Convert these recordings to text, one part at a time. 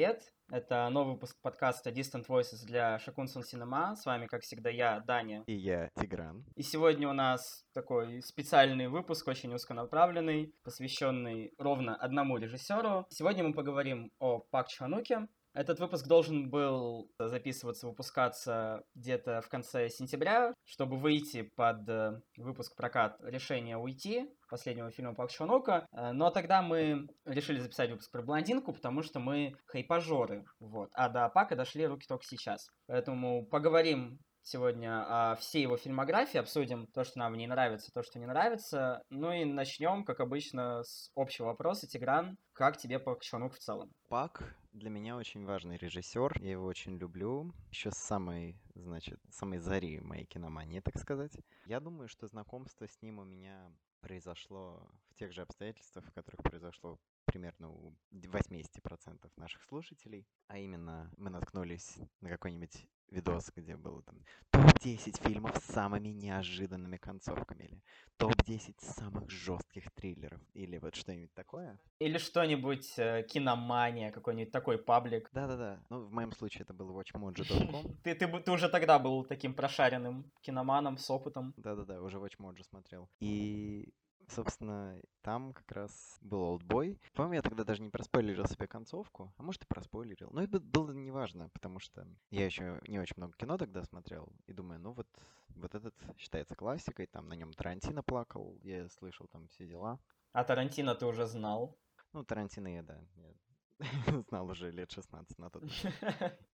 Привет! Это новый выпуск подкаста Distant Voices для Shakun Cinema. С вами, как всегда, я, Даня. И я, Тигран. И сегодня у нас такой специальный выпуск, очень узконаправленный, посвященный ровно одному режиссеру. Сегодня мы поговорим о Пак Чхануке, этот выпуск должен был записываться, выпускаться где-то в конце сентября, чтобы выйти под э, выпуск прокат «Решение уйти» последнего фильма Пак Чонока. Э, но тогда мы решили записать выпуск про блондинку, потому что мы хайпажоры. Вот. А до Пака дошли руки только сейчас. Поэтому поговорим сегодня о всей его фильмографии, обсудим то, что нам не нравится, то, что не нравится. Ну и начнем, как обычно, с общего вопроса. Тигран, как тебе Пак Чонук в целом? Пак для меня очень важный режиссер, я его очень люблю. Еще с самой, значит, самой зари моей киномании, так сказать. Я думаю, что знакомство с ним у меня произошло в тех же обстоятельствах, в которых произошло примерно у 80% наших слушателей. А именно, мы наткнулись на какой-нибудь видос, где было там топ-10 фильмов с самыми неожиданными концовками, или топ-10 самых жестких триллеров, или вот что-нибудь такое. Или что-нибудь э, киномания, какой-нибудь такой паблик. Да-да-да, ну в моем случае это был watchmojo.com. ты, ты, ты уже тогда был таким прошаренным киноманом с опытом. Да-да-да, уже watchmojo смотрел. И собственно, там как раз был олдбой. По-моему, я тогда даже не проспойлерил себе концовку, а может и проспойлерил. Но это было неважно, потому что я еще не очень много кино тогда смотрел, и думаю, ну вот, вот этот считается классикой, там на нем Тарантино плакал, я слышал там все дела. А Тарантино ты уже знал? Ну, Тарантино я, да, я знал уже лет 16 на тот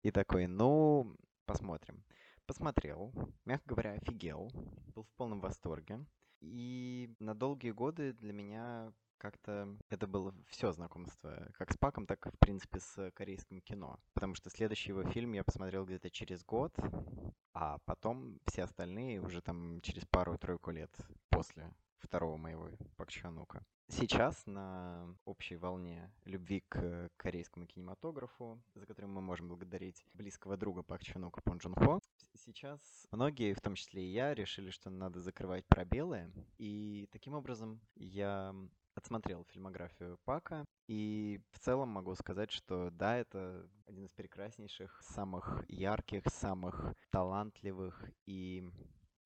И такой, ну, посмотрим. Посмотрел, мягко говоря, офигел, был в полном восторге. И на долгие годы для меня как-то это было все знакомство, как с Паком, так и, в принципе, с корейским кино. Потому что следующий его фильм я посмотрел где-то через год, а потом все остальные уже там через пару-тройку лет после второго моего Пак Чханука. Сейчас на общей волне любви к корейскому кинематографу, за которым мы можем благодарить близкого друга Пак Чханука Пон Джун Хо, сейчас многие, в том числе и я, решили, что надо закрывать пробелы. И таким образом я отсмотрел фильмографию Пака, и в целом могу сказать, что да, это один из прекраснейших, самых ярких, самых талантливых и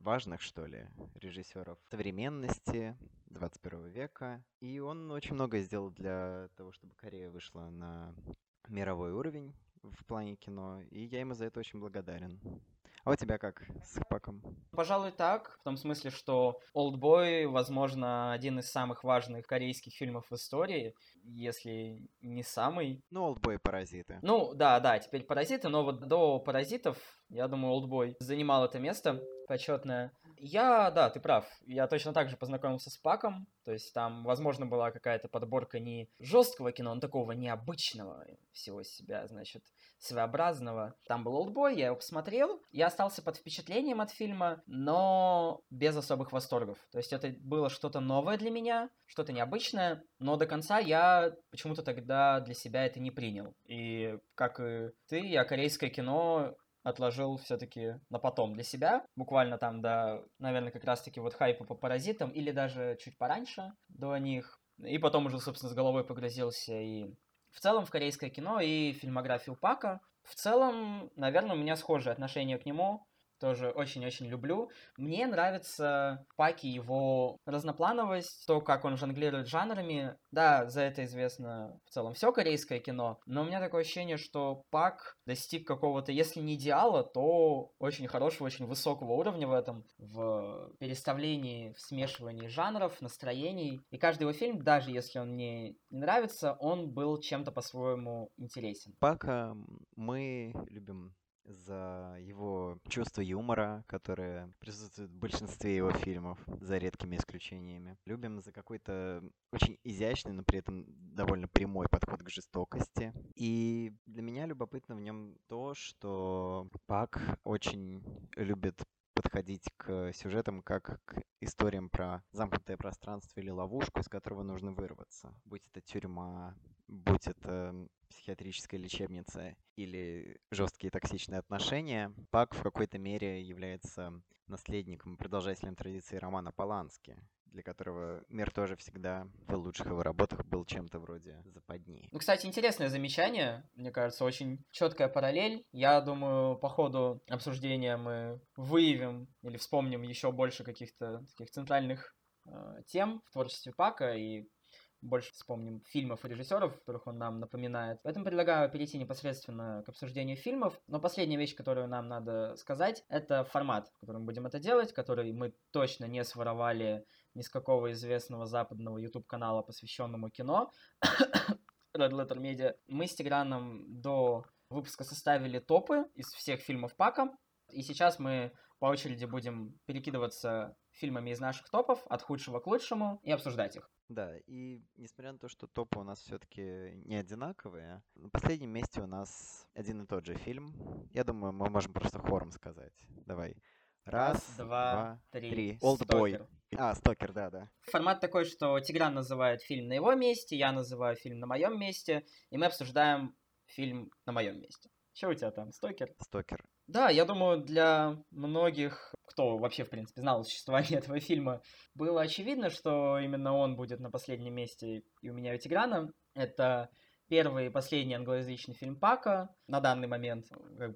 важных, что ли, режиссеров современности 21 века. И он очень много сделал для того, чтобы Корея вышла на мировой уровень в плане кино, и я ему за это очень благодарен. А у тебя как с Паком? Пожалуй, так. В том смысле, что «Олдбой», возможно, один из самых важных корейских фильмов в истории, если не самый. Ну, «Олдбой» — «Паразиты». Ну, да, да, теперь «Паразиты», но вот до «Паразитов», я думаю, «Олдбой» занимал это место почетное. Я, да, ты прав. Я точно так же познакомился с Паком. То есть там, возможно, была какая-то подборка не жесткого кино, но такого необычного всего себя, значит, своеобразного. Там был «Олдбой», я его посмотрел. Я остался под впечатлением от фильма, но без особых восторгов. То есть это было что-то новое для меня, что-то необычное, но до конца я почему-то тогда для себя это не принял. И как и ты, я корейское кино отложил все-таки на потом для себя, буквально там до, наверное, как раз-таки вот хайпа по паразитам, или даже чуть пораньше до них. И потом уже, собственно, с головой погрузился и в целом в корейское кино и фильмографию Пака. В целом, наверное, у меня схожее отношение к нему тоже очень-очень люблю. Мне нравится Паки его разноплановость, то, как он жонглирует жанрами. Да, за это известно в целом все корейское кино, но у меня такое ощущение, что Пак достиг какого-то, если не идеала, то очень хорошего, очень высокого уровня в этом, в переставлении, в смешивании жанров, настроений. И каждый его фильм, даже если он мне не нравится, он был чем-то по-своему интересен. Пака мы любим за его чувство юмора, которое присутствует в большинстве его фильмов, за редкими исключениями. Любим за какой-то очень изящный, но при этом довольно прямой подход к жестокости. И для меня любопытно в нем то, что Пак очень любит подходить к сюжетам как к историям про замкнутое пространство или ловушку, из которого нужно вырваться. Будь это тюрьма, будь это психиатрическая лечебница или жесткие токсичные отношения, Пак в какой-то мере является наследником и продолжателем традиции романа Полански, для которого мир тоже всегда в лучших его работах был чем-то вроде западни. Ну, кстати, интересное замечание, мне кажется, очень четкая параллель. Я думаю, по ходу обсуждения мы выявим или вспомним еще больше каких-то таких центральных э, тем в творчестве Пака и больше вспомним фильмов и режиссеров, которых он нам напоминает. Поэтому предлагаю перейти непосредственно к обсуждению фильмов. Но последняя вещь, которую нам надо сказать, это формат, в котором мы будем это делать, который мы точно не своровали ни с какого известного западного YouTube-канала, посвященному кино. Red Letter Media. Мы с Тиграном до выпуска составили топы из всех фильмов Пака. И сейчас мы по очереди будем перекидываться фильмами из наших топов от худшего к лучшему и обсуждать их. Да, и несмотря на то, что топы у нас все-таки не одинаковые, на последнем месте у нас один и тот же фильм. Я думаю, мы можем просто хором сказать. Давай. Раз, Раз два, два, три. три. Олдбой. А, Стокер, да, да. Формат такой, что Тигран называет фильм на его месте, я называю фильм на моем месте, и мы обсуждаем фильм на моем месте. Что у тебя там, Стокер? Стокер. Да, я думаю, для многих, кто вообще, в принципе, знал о существовании этого фильма, было очевидно, что именно он будет на последнем месте и у меня у Тиграна. Это первый и последний англоязычный фильм Пака на данный момент.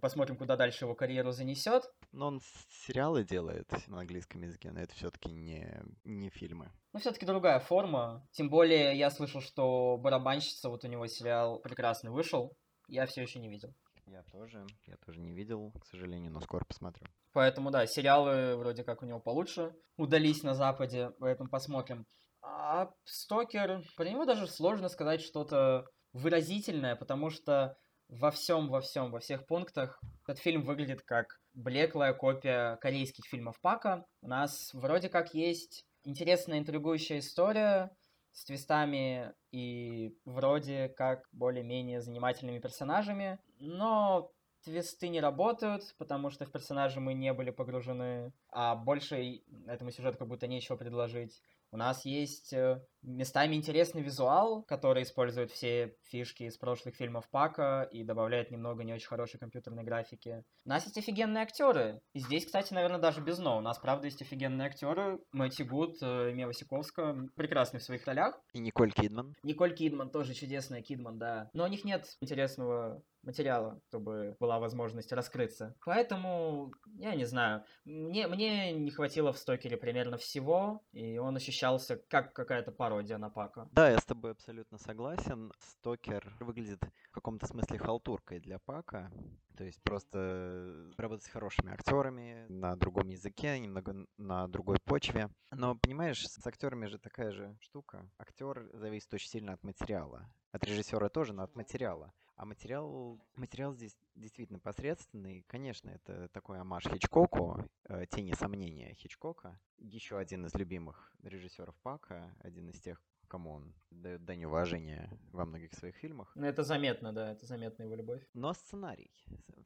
Посмотрим, куда дальше его карьеру занесет. Но он сериалы делает на английском языке, но это все-таки не, не фильмы. Ну, все-таки другая форма. Тем более, я слышал, что барабанщица, вот у него сериал прекрасный вышел. Я все еще не видел. Я тоже. Я тоже не видел, к сожалению, но скоро посмотрю. Поэтому, да, сериалы вроде как у него получше удались на Западе, поэтому посмотрим. А Стокер, про него даже сложно сказать что-то выразительное, потому что во всем, во всем, во всех пунктах этот фильм выглядит как блеклая копия корейских фильмов Пака. У нас вроде как есть интересная интригующая история, с твистами и вроде как более-менее занимательными персонажами, но твисты не работают, потому что в персонажи мы не были погружены, а больше этому сюжету как будто нечего предложить. У нас есть э, местами интересный визуал, который использует все фишки из прошлых фильмов Пака и добавляет немного не очень хорошей компьютерной графики. У нас есть офигенные актеры. И здесь, кстати, наверное, даже без «но». У нас, правда, есть офигенные актеры. Мэтти Гуд, э, Мия Васиковская, прекрасны в своих ролях. И Николь Кидман. Николь Кидман тоже чудесная Кидман, да. Но у них нет интересного материала, чтобы была возможность раскрыться. Поэтому, я не знаю, мне, мне не хватило в Стокере примерно всего, и он ощущался как какая-то пародия на Пака. Да, я с тобой абсолютно согласен. Стокер выглядит в каком-то смысле халтуркой для Пака. То есть просто работать с хорошими актерами на другом языке, немного на другой почве. Но понимаешь, с актерами же такая же штука. Актер зависит очень сильно от материала. От режиссера тоже, но от материала. А материал, материал здесь действительно посредственный. Конечно, это такой амаш Хичкоку, э, тени сомнения Хичкока. Еще один из любимых режиссеров Пака, один из тех, кому он дает дань уважения во многих своих фильмах. Ну, это заметно, да, это заметна его любовь. Но сценарий.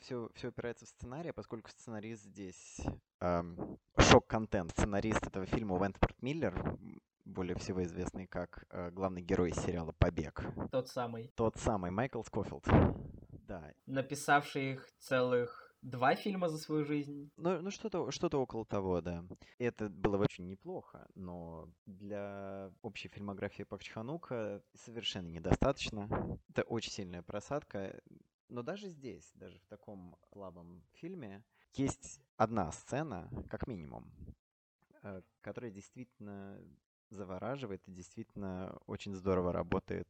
Все, все опирается в сценарий, поскольку сценарист здесь эм, шок-контент. Сценарист этого фильма Вентфорд Миллер, более всего известный как э, главный герой сериала «Побег». Тот самый. Тот самый, Майкл Скофилд. Да. Написавший их целых два фильма за свою жизнь. Ну, ну что-то что около того, да. Это было очень неплохо, но для общей фильмографии Пак Чханука совершенно недостаточно. Это очень сильная просадка. Но даже здесь, даже в таком слабом фильме, есть одна сцена, как минимум, э, которая действительно завораживает и действительно очень здорово работает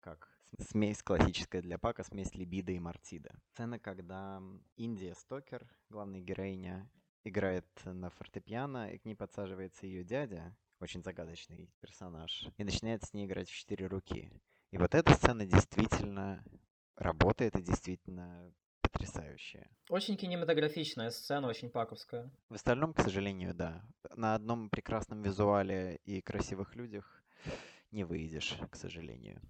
как смесь классическая для Пака, смесь либида и мартида. Сцена, когда Индия Стокер, главная героиня, играет на фортепиано, и к ней подсаживается ее дядя, очень загадочный персонаж, и начинает с ней играть в четыре руки. И вот эта сцена действительно работает и действительно потрясающая. Очень кинематографичная сцена, очень паковская. В остальном, к сожалению, да. На одном прекрасном визуале и красивых людях не выйдешь, к сожалению.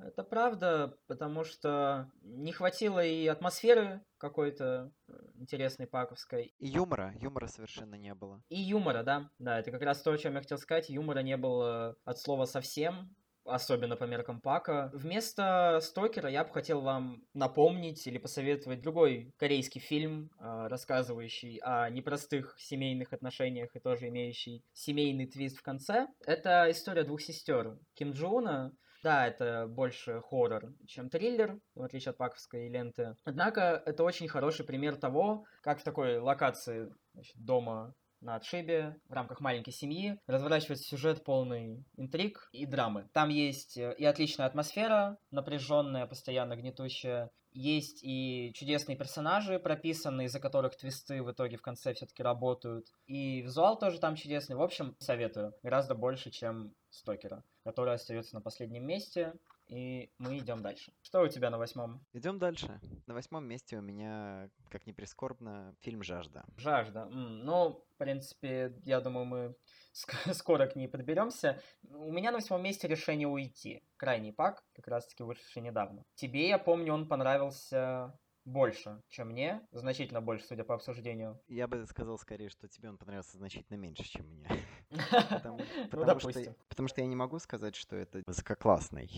Это правда, потому что не хватило и атмосферы какой-то э, интересной паковской. И юмора, юмора совершенно не было. И юмора, да, да, это как раз то, о чем я хотел сказать. Юмора не было от слова совсем. Особенно по меркам Пака. Вместо Стокера я бы хотел вам напомнить или посоветовать другой корейский фильм, а, рассказывающий о непростых семейных отношениях и тоже имеющий семейный твист в конце. Это история двух сестер Ким Джи Уна да, это больше хоррор, чем триллер, в отличие от паковской ленты. Однако это очень хороший пример того, как в такой локации значит, дома на отшибе в рамках маленькой семьи разворачивается сюжет полный интриг и драмы. Там есть э, и отличная атмосфера, напряженная, постоянно гнетущая. Есть и чудесные персонажи, прописанные, из-за которых твисты в итоге в конце все-таки работают. И визуал тоже там чудесный. В общем, советую. Гораздо больше, чем Стокера, который остается на последнем месте и мы идем дальше. Что у тебя на восьмом? Идем дальше. На восьмом месте у меня, как ни прискорбно, фильм «Жажда». «Жажда». ну, в принципе, я думаю, мы скоро к ней подберемся. У меня на восьмом месте решение уйти. Крайний пак, как раз-таки вышедший недавно. Тебе, я помню, он понравился больше, чем мне, значительно больше, судя по обсуждению. Я бы сказал скорее, что тебе он понравился значительно меньше, чем мне. Ну. Потому что я не могу сказать, что это высококлассный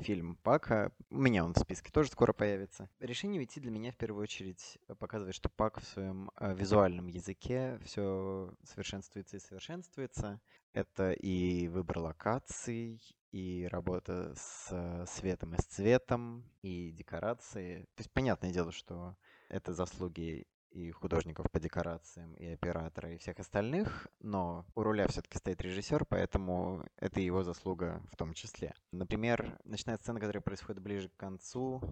фильм Пака. У меня он в списке тоже скоро появится. Решение уйти для меня в первую очередь показывает, что Пак в своем э, визуальном языке все совершенствуется и совершенствуется. Это и выбор локаций, и работа с э, светом и с цветом, и декорации. То есть понятное дело, что это заслуги и художников по декорациям, и оператора, и всех остальных, но у руля все-таки стоит режиссер, поэтому это его заслуга в том числе. Например, ночная сцена, которая происходит ближе к концу,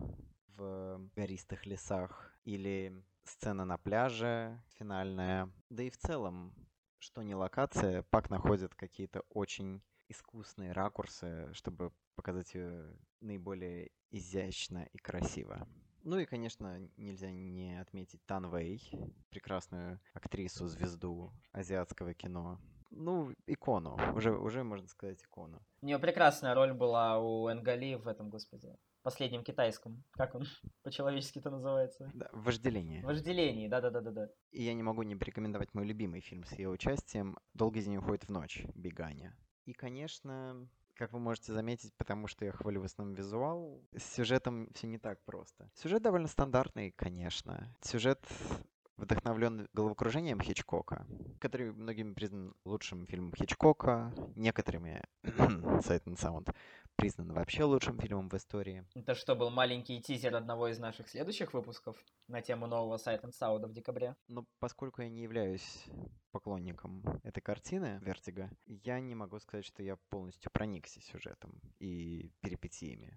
в гористых лесах, или сцена на пляже финальная. Да и в целом, что не локация, Пак находит какие-то очень искусные ракурсы, чтобы показать ее наиболее изящно и красиво. Ну и, конечно, нельзя не отметить Тан Вэй, прекрасную актрису, звезду азиатского кино. Ну, икону, уже, уже можно сказать икону. У нее прекрасная роль была у Энгали в этом, господи, последнем китайском. Как он по-человечески-то называется? Да, «Вожделение». «Вожделение», да-да-да-да. И я не могу не порекомендовать мой любимый фильм с ее участием «Долгий день уходит в ночь» Биганя. И, конечно, как вы можете заметить, потому что я хвалю в основном визуал, с сюжетом все не так просто. Сюжет довольно стандартный, конечно. Сюжет вдохновлен головокружением Хичкока, который многими признан лучшим фильмом Хичкока, некоторыми Sight and Sound признан вообще лучшим фильмом в истории. Это что, был маленький тизер одного из наших следующих выпусков на тему нового Sight and Sound в декабре? Ну, поскольку я не являюсь поклонником этой картины Вертига, я не могу сказать, что я полностью проникся сюжетом и перипетиями.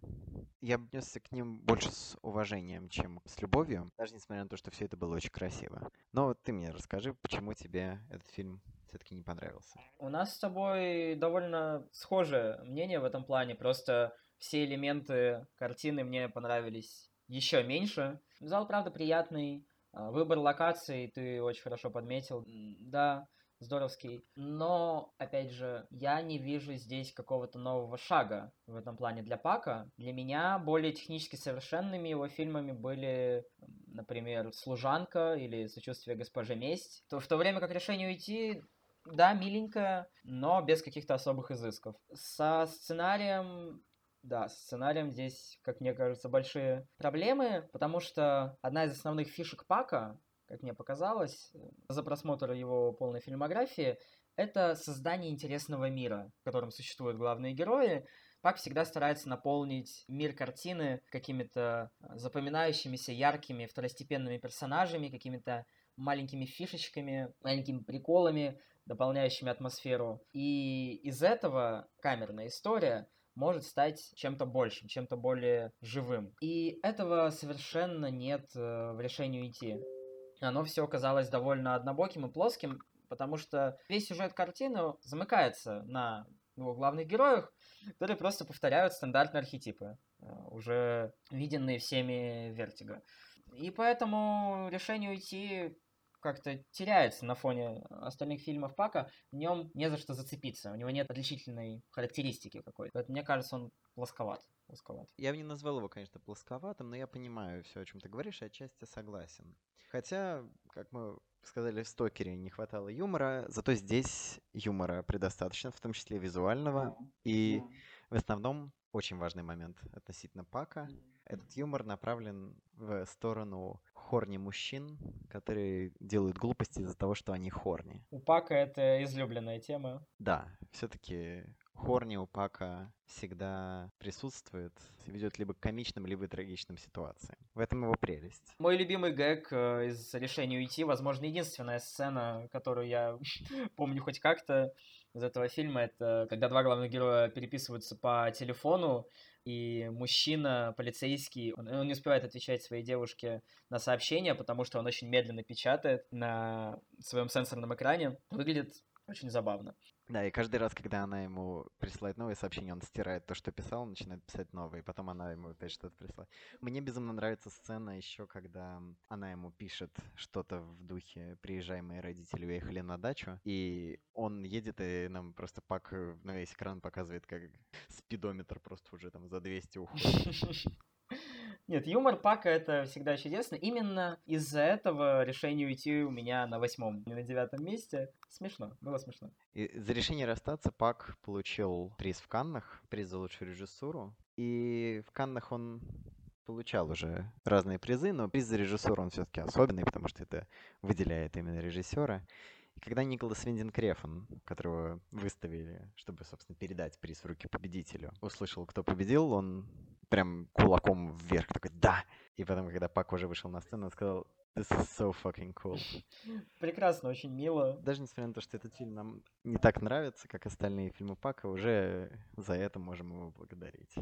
Я отнесся к ним больше с уважением, чем с любовью, даже несмотря на то, что все это было очень красиво. Но ты мне расскажи, почему тебе этот фильм все-таки не понравился. У нас с тобой довольно схожее мнение в этом плане, просто все элементы картины мне понравились еще меньше. Зал, правда, приятный, выбор локаций ты очень хорошо подметил, да, здоровский. Но, опять же, я не вижу здесь какого-то нового шага в этом плане для Пака. Для меня более технически совершенными его фильмами были, например, «Служанка» или «Сочувствие госпоже Месть». То, в то время как «Решение уйти» да, миленькая, но без каких-то особых изысков. Со сценарием да, с сценарием здесь, как мне кажется, большие проблемы, потому что одна из основных фишек Пака, как мне показалось, за просмотр его полной фильмографии, это создание интересного мира, в котором существуют главные герои. Пак всегда старается наполнить мир картины какими-то запоминающимися, яркими, второстепенными персонажами, какими-то маленькими фишечками, маленькими приколами, дополняющими атмосферу. И из этого камерная история может стать чем-то большим, чем-то более живым. И этого совершенно нет э, в решении уйти. Оно все оказалось довольно однобоким и плоским, потому что весь сюжет картины замыкается на двух главных героях, которые просто повторяют стандартные архетипы, э, уже виденные всеми Вертиго. И поэтому решение уйти как-то теряется на фоне остальных фильмов Пака, в нем не за что зацепиться, у него нет отличительной характеристики какой-то. Мне кажется, он плосковат. плосковат. Я бы не назвал его, конечно, плосковатым, но я понимаю все, о чем ты говоришь, и отчасти согласен. Хотя, как мы сказали, в Стокере не хватало юмора, зато здесь юмора предостаточно, в том числе визуального. И В основном, очень важный момент относительно Пака. Этот юмор направлен в сторону хорни мужчин, которые делают глупости из-за того, что они хорни. У Пака это излюбленная тема. Да, все-таки хорни у Пака всегда присутствует, ведет либо к комичным, либо трагичным ситуациям. В этом его прелесть. Мой любимый гэг э, из «Решения уйти», возможно, единственная сцена, которую я помню хоть как-то из этого фильма, это когда два главных героя переписываются по телефону, и мужчина, полицейский, он, он не успевает отвечать своей девушке на сообщения, потому что он очень медленно печатает на своем сенсорном экране. Выглядит очень забавно. Да, и каждый раз, когда она ему присылает новые сообщения, он стирает то, что писал, начинает писать новые, потом она ему опять что-то присылает. Мне безумно нравится сцена еще, когда она ему пишет что-то в духе «Приезжай, мои родители уехали на дачу», и он едет, и нам просто пак на весь экран показывает, как спидометр просто уже там за 200 уходит. Нет, юмор Пака это всегда чудесно. Именно из-за этого решение уйти у меня на восьмом, не на девятом месте. Смешно, было смешно. И за решение расстаться Пак получил приз в Каннах, приз за лучшую режиссуру. И в Каннах он получал уже разные призы, но приз за режиссуру он все-таки особенный, потому что это выделяет именно режиссера. И когда Николас Виндин Крефон, которого выставили, чтобы, собственно, передать приз в руки победителю, услышал, кто победил, он прям кулаком вверх, такой «да!». И потом, когда Пак уже вышел на сцену, он сказал This is so fucking cool. Прекрасно, очень мило. Даже несмотря на то, что этот фильм нам не так нравится, как остальные фильмы Пака, уже за это можем его благодарить.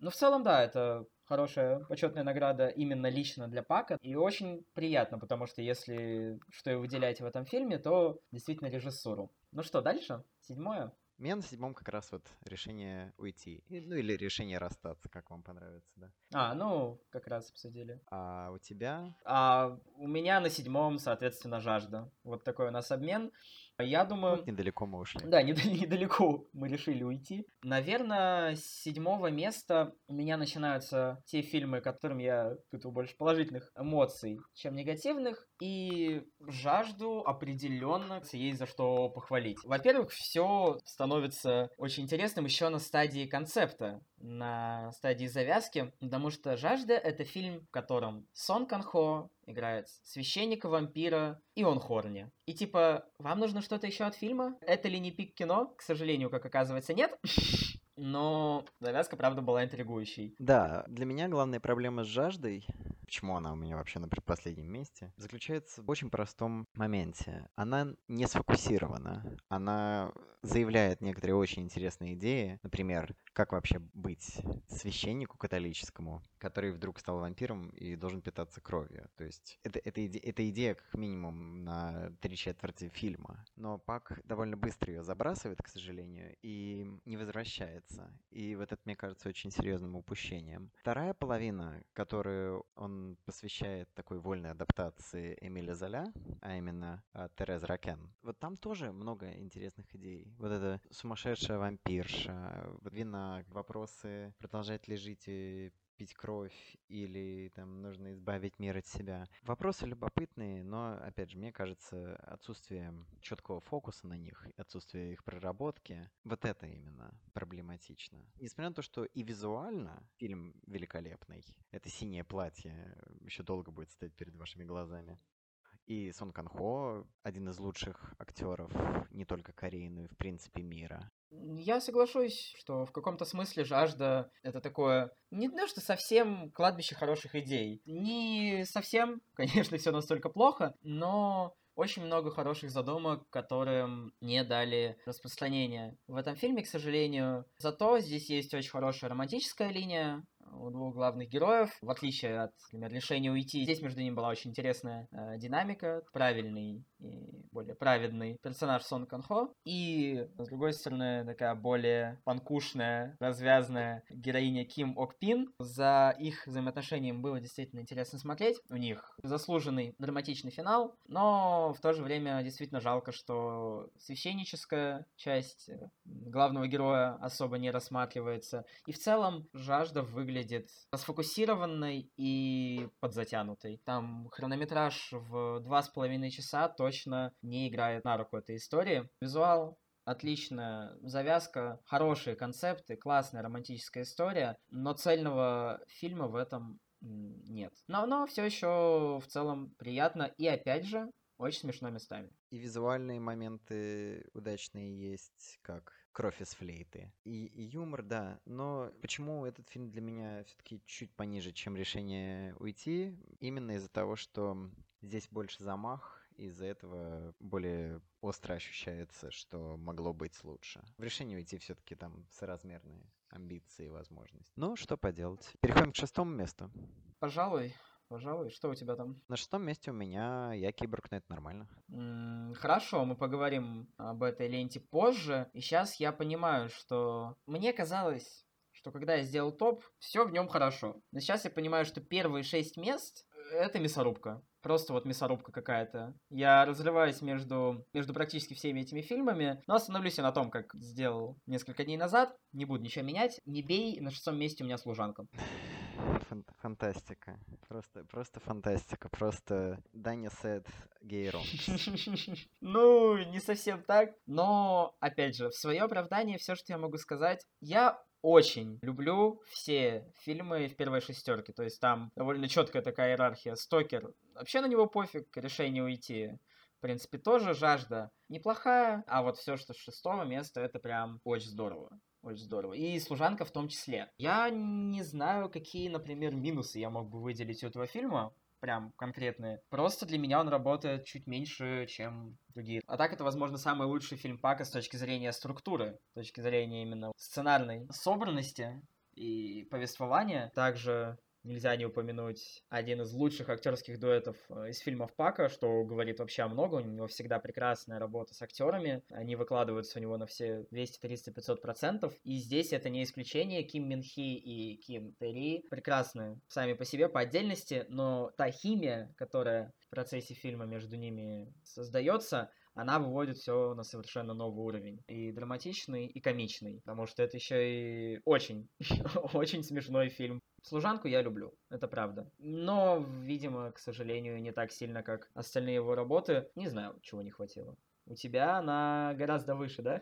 Ну, в целом, да, это хорошая почетная награда именно лично для Пака. И очень приятно, потому что если что и выделяете в этом фильме, то действительно режиссуру. Ну что, дальше? Седьмое? Меня на седьмом как раз вот решение уйти. Ну или решение расстаться, как вам понравится, да. А, ну, как раз обсудили. А у тебя? А у меня на седьмом, соответственно, жажда. Вот такой у нас обмен. Я думаю... Вот недалеко мы ушли. Да, недалеко мы решили уйти. Наверное, с седьмого места у меня начинаются те фильмы, которым я испытываю больше положительных эмоций, чем негативных. И жажду определенно есть за что похвалить. Во-первых, все становится очень интересным еще на стадии концепта, на стадии завязки, потому что «Жажда» — это фильм, в котором Сон Канхо играет священника-вампира, и он хорни. И типа, вам нужно что-то еще от фильма? Это ли не пик кино? К сожалению, как оказывается, нет. Но завязка, правда, была интригующей. Да, для меня главная проблема с жаждой почему она у меня вообще на предпоследнем месте, заключается в очень простом моменте. Она не сфокусирована. Она заявляет некоторые очень интересные идеи. Например, как вообще быть священнику католическому, который вдруг стал вампиром и должен питаться кровью. То есть это, это, иде, это идея как минимум на три четверти фильма. Но Пак довольно быстро ее забрасывает, к сожалению, и не возвращается. И вот это, мне кажется, очень серьезным упущением. Вторая половина, которую он посвящает такой вольной адаптации Эмиля Золя, а именно а, Терез Ракен. Вот там тоже много интересных идей. Вот это сумасшедшая вампирша, вот вопросы, продолжать ли жить и пить кровь или там нужно избавить мир от себя. Вопросы любопытные, но, опять же, мне кажется, отсутствие четкого фокуса на них, отсутствие их проработки, вот это именно проблематично. Несмотря на то, что и визуально фильм великолепный, это синее платье еще долго будет стоять перед вашими глазами. И Сон Кан Хо один из лучших актеров не только Кореи, но и в принципе мира. Я соглашусь, что в каком-то смысле жажда это такое не то, что совсем кладбище хороших идей. Не совсем, конечно, все настолько плохо, но очень много хороших задумок, которым не дали распространения в этом фильме, к сожалению. Зато здесь есть очень хорошая романтическая линия, у двух главных героев. В отличие от, например, решения уйти, здесь между ними была очень интересная э, динамика, правильный и более праведный персонаж Сон Канхо. И, с другой стороны, такая более панкушная, развязная героиня Ким Ок Пин. За их взаимоотношением было действительно интересно смотреть. У них заслуженный драматичный финал, но в то же время действительно жалко, что священническая часть э, главного героя особо не рассматривается. И в целом жажда выглядит расфокусированной и подзатянутой. Там хронометраж в два с половиной часа точно не играет на руку этой истории. Визуал отличная завязка, хорошие концепты, классная романтическая история, но цельного фильма в этом нет. Но оно все еще в целом приятно и опять же очень смешно местами. И визуальные моменты удачные есть, как кровь из флейты. И, и юмор, да. Но почему этот фильм для меня все-таки чуть пониже, чем решение уйти? Именно из-за того, что здесь больше замах, из-за этого более остро ощущается, что могло быть лучше. В решении уйти все-таки там соразмерные амбиции и возможности. Ну, что поделать. Переходим к шестому месту. Пожалуй, пожалуй. Что у тебя там? На шестом месте у меня я киборг, но это нормально. Хорошо, мы поговорим об этой ленте позже. И сейчас я понимаю, что мне казалось, что когда я сделал топ, все в нем хорошо. Но сейчас я понимаю, что первые шесть мест — это мясорубка. Просто вот мясорубка какая-то. Я разрываюсь между, между практически всеми этими фильмами, но остановлюсь я на том, как сделал несколько дней назад. Не буду ничего менять. Не бей, на шестом месте у меня служанка. Фан- фантастика. Просто, просто фантастика. Просто Даня Сет Гейрон. Ну, не совсем так. Но, опять же, в свое оправдание все, что я могу сказать, я очень люблю все фильмы в первой шестерке. То есть там довольно четкая такая иерархия. Стокер, вообще на него пофиг, решение уйти. В принципе, тоже жажда неплохая, а вот все, что с шестого места, это прям очень здорово. Очень здорово. И служанка в том числе. Я не знаю, какие, например, минусы я мог бы выделить у этого фильма прям конкретные. Просто для меня он работает чуть меньше, чем другие. А так это, возможно, самый лучший фильм Пака с точки зрения структуры, с точки зрения именно сценарной собранности и повествования. Также Нельзя не упомянуть один из лучших актерских дуэтов э, из фильмов Пака, что говорит вообще о многом. У него всегда прекрасная работа с актерами. Они выкладываются у него на все 200, 300, 500 процентов. И здесь это не исключение. Ким Мин Хи и Ким Терри прекрасны сами по себе по отдельности, но та химия, которая в процессе фильма между ними создается, она выводит все на совершенно новый уровень. И драматичный, и комичный. Потому что это еще и очень, очень смешной фильм. Служанку я люблю, это правда. Но, видимо, к сожалению, не так сильно, как остальные его работы. Не знаю, чего не хватило. У тебя она гораздо выше, да?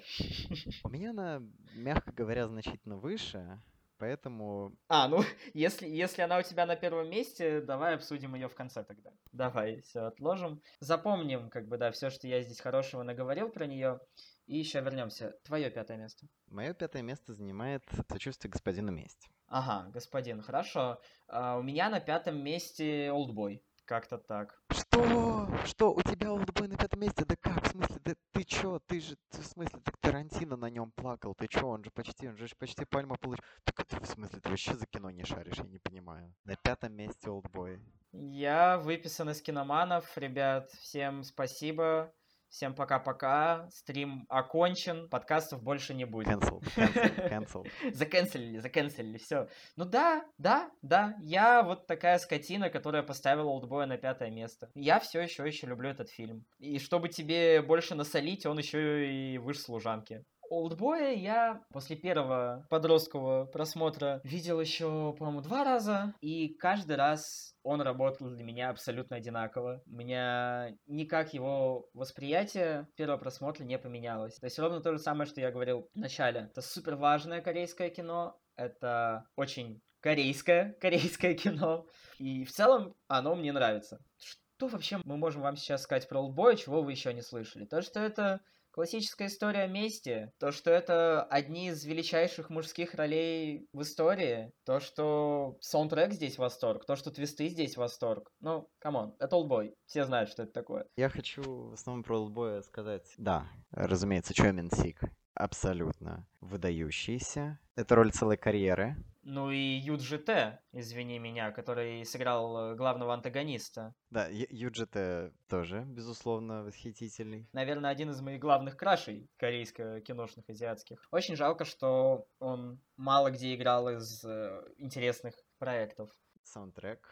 У меня она, мягко говоря, значительно выше. Поэтому... А, ну, если, если она у тебя на первом месте, давай обсудим ее в конце тогда. Давай, все отложим. Запомним, как бы, да, все, что я здесь хорошего наговорил про нее. И еще вернемся. Твое пятое место. Мое пятое место занимает сочувствие господину месть. Ага, господин, хорошо. А, у меня на пятом месте Олдбой. Как-то так. Что? Что? У тебя Олдбой на пятом месте? Да как? В смысле? Да ты чё? Ты же, ты, в смысле, так Тарантино на нем плакал. Ты чё? Он же почти, он же почти пальма получил. Так ты, в смысле, ты вообще за кино не шаришь? Я не понимаю. На пятом месте Олдбой. Я выписан из киноманов. Ребят, всем спасибо. Всем пока-пока. Стрим окончен. Подкастов больше не будет. Cancel, cancel, cancel. Заканцелили, заканцелили, все. Ну да, да, да. Я вот такая скотина, которая поставила Олдбоя на пятое место. Я все еще еще люблю этот фильм. И чтобы тебе больше насолить, он еще и выше служанки. Олдбоя я после первого подросткового просмотра видел еще, по-моему, два раза. И каждый раз он работал для меня абсолютно одинаково. У меня никак его восприятие первого просмотра не поменялось. То есть ровно то же самое, что я говорил в начале. Это супер важное корейское кино. Это очень корейское, корейское кино. И в целом оно мне нравится. Что вообще мы можем вам сейчас сказать про Олдбоя, чего вы еще не слышали? То, что это Классическая история мести, то, что это одни из величайших мужских ролей в истории, то, что саундтрек здесь восторг, то, что твисты здесь восторг. Ну, come on, это Олдбой, все знают, что это такое. Я хочу в основном про Олдбоя сказать, да, разумеется, Чомен Сик абсолютно выдающийся. Это роль целой карьеры. Ну и Юджи Т, извини меня, который сыграл главного антагониста. Да, Юджи Т тоже, безусловно, восхитительный. Наверное, один из моих главных крашей корейско-киношных, азиатских. Очень жалко, что он мало где играл из э, интересных проектов. Саундтрек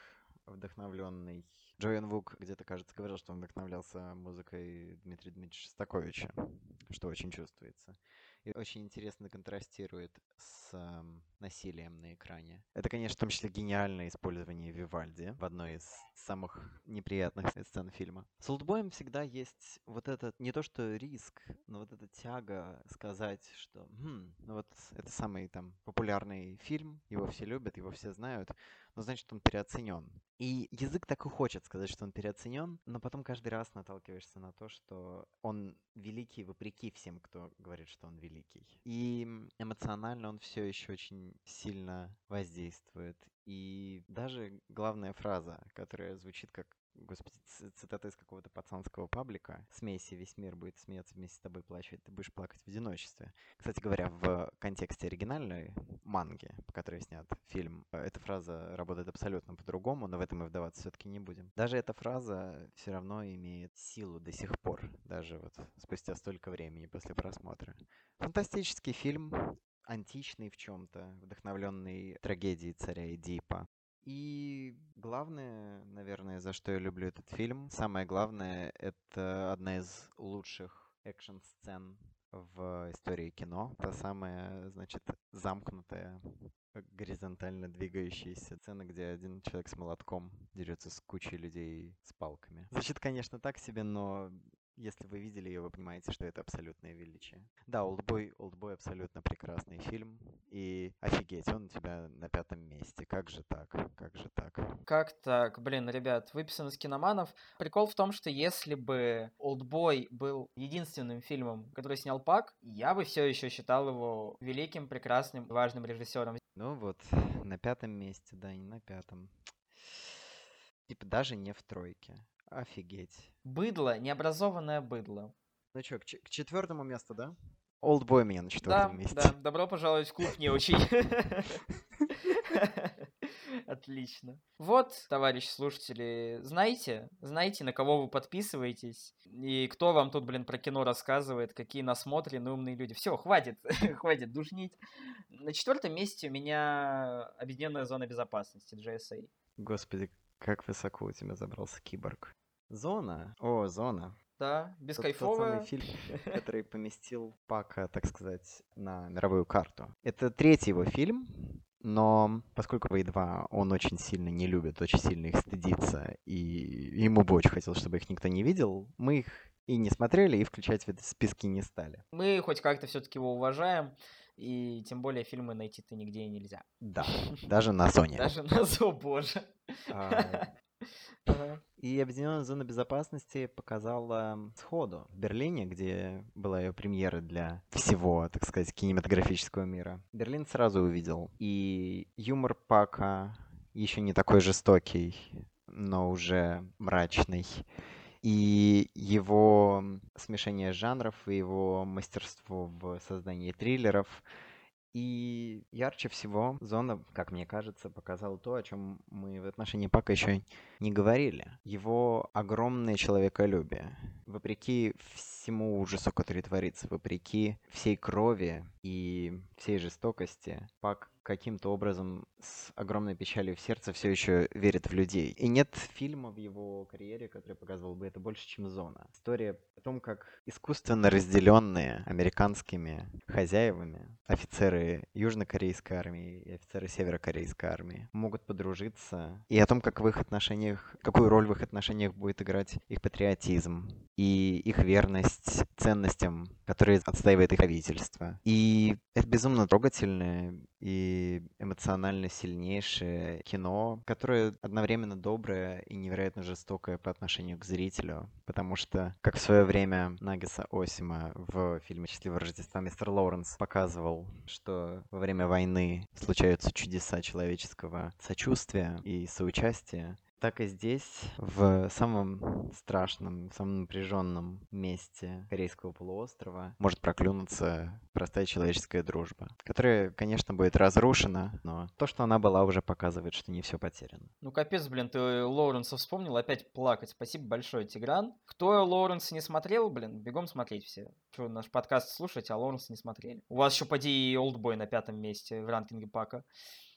вдохновленный Джоэн Вук где-то, кажется, говорил, что он вдохновлялся музыкой Дмитрия Дмитриевича Шостаковича, что очень чувствуется. и очень интересно контрастирует с э, насилием на экране. Это, конечно, в том числе гениальное использование Вивальди в одной из самых неприятных сцен фильма. С Олдбоем всегда есть вот этот, не то что риск, но вот эта тяга сказать, что хм, ну вот это самый там популярный фильм, его все любят, его все знают, но значит он переоценен. И язык так и хочет сказать, что он переоценен, но потом каждый раз наталкиваешься на то, что он великий вопреки всем, кто говорит, что он великий. И эмоционально он все еще очень сильно воздействует. И даже главная фраза, которая звучит как господи, цитата из какого-то пацанского паблика. «Смейся, весь мир будет смеяться вместе с тобой плачет, ты будешь плакать в одиночестве». Кстати говоря, в контексте оригинальной манги, по которой снят фильм, э, эта фраза работает абсолютно по-другому, но в этом мы вдаваться все-таки не будем. Даже эта фраза все равно имеет силу до сих пор, даже вот спустя столько времени после просмотра. Фантастический фильм, античный в чем-то, вдохновленный трагедией царя Эдипа. И главное, наверное, за что я люблю этот фильм, самое главное, это одна из лучших экшн-сцен в истории кино. Та самая, значит, замкнутая, горизонтально двигающаяся сцена, где один человек с молотком дерется с кучей людей с палками. Звучит, конечно, так себе, но если вы видели ее, вы понимаете, что это абсолютное величие. Да, «Олдбой», «Олдбой» абсолютно прекрасный фильм. И офигеть, он у тебя на пятом месте. Как же так? Как же так? Как так? Блин, ребят, выписан из киноманов. Прикол в том, что если бы «Олдбой» был единственным фильмом, который снял Пак, я бы все еще считал его великим, прекрасным, важным режиссером. Ну вот, на пятом месте, да, не на пятом. Типа даже не в тройке. Офигеть. Быдло, необразованное быдло. Ну что, к, к четвертому месту, да? Олдбой меня на четвертом да, месте. Да, добро пожаловать в клуб не очень. Отлично. Вот, товарищи слушатели, знаете, знаете, на кого вы подписываетесь, и кто вам тут, блин, про кино рассказывает, какие насмотренные умные люди. Все, хватит, хватит душнить. На четвертом месте у меня Объединенная зона безопасности, GSA. Господи, как высоко у тебя забрался киборг. Зона. О, зона. Да, бескайфовая. Тот, тот самый фильм, который поместил Пака, так сказать, на мировую карту. Это третий его фильм, но поскольку V2 он очень сильно не любит, очень сильно их стыдится, и ему бы очень хотелось, чтобы их никто не видел, мы их и не смотрели, и включать в эти списки не стали. Мы хоть как-то все-таки его уважаем, и тем более фильмы найти-то нигде и нельзя. Да, даже на Зоне. Даже на Зо, боже. А, и Объединенная зона безопасности показала сходу в Берлине, где была ее премьера для всего, так сказать, кинематографического мира. Берлин сразу увидел. И юмор Пака еще не такой жестокий, но уже мрачный. И его смешение жанров и его мастерство в создании триллеров — и ярче всего зона, как мне кажется, показала то, о чем мы в отношении Пака еще не говорили. Его огромное человеколюбие. Вопреки всему ужасу, который творится, вопреки всей крови и всей жестокости, Пак каким-то образом с огромной печалью в сердце все еще верит в людей. И нет фильма в его карьере, который показывал бы это больше, чем «Зона». История о том, как искусственно разделенные американскими хозяевами офицеры южнокорейской армии и офицеры северокорейской армии могут подружиться, и о том, как в их отношениях, какую роль в их отношениях будет играть их патриотизм и их верность ценностям, которые отстаивает их правительство. И это безумно трогательное и эмоционально сильнейшее кино, которое одновременно доброе и невероятно жестокое по отношению к зрителю, потому что, как в свое время Нагиса Осима в фильме «Счастливое Рождество» мистер Лоуренс показывал, что во время войны случаются чудеса человеческого сочувствия и соучастия, так и здесь, в самом страшном, самом напряженном месте Корейского полуострова, может проклюнуться простая человеческая дружба, которая, конечно, будет разрушена, но то, что она была, уже показывает, что не все потеряно. Ну, капец, блин, ты Лоуренса вспомнил, опять плакать. Спасибо большое, Тигран. Кто Лоуренса не смотрел, блин, бегом смотреть все. Что, наш подкаст слушать, а Лоуренса не смотрели. У вас еще, поди, и Олдбой на пятом месте в ранкинге Пака.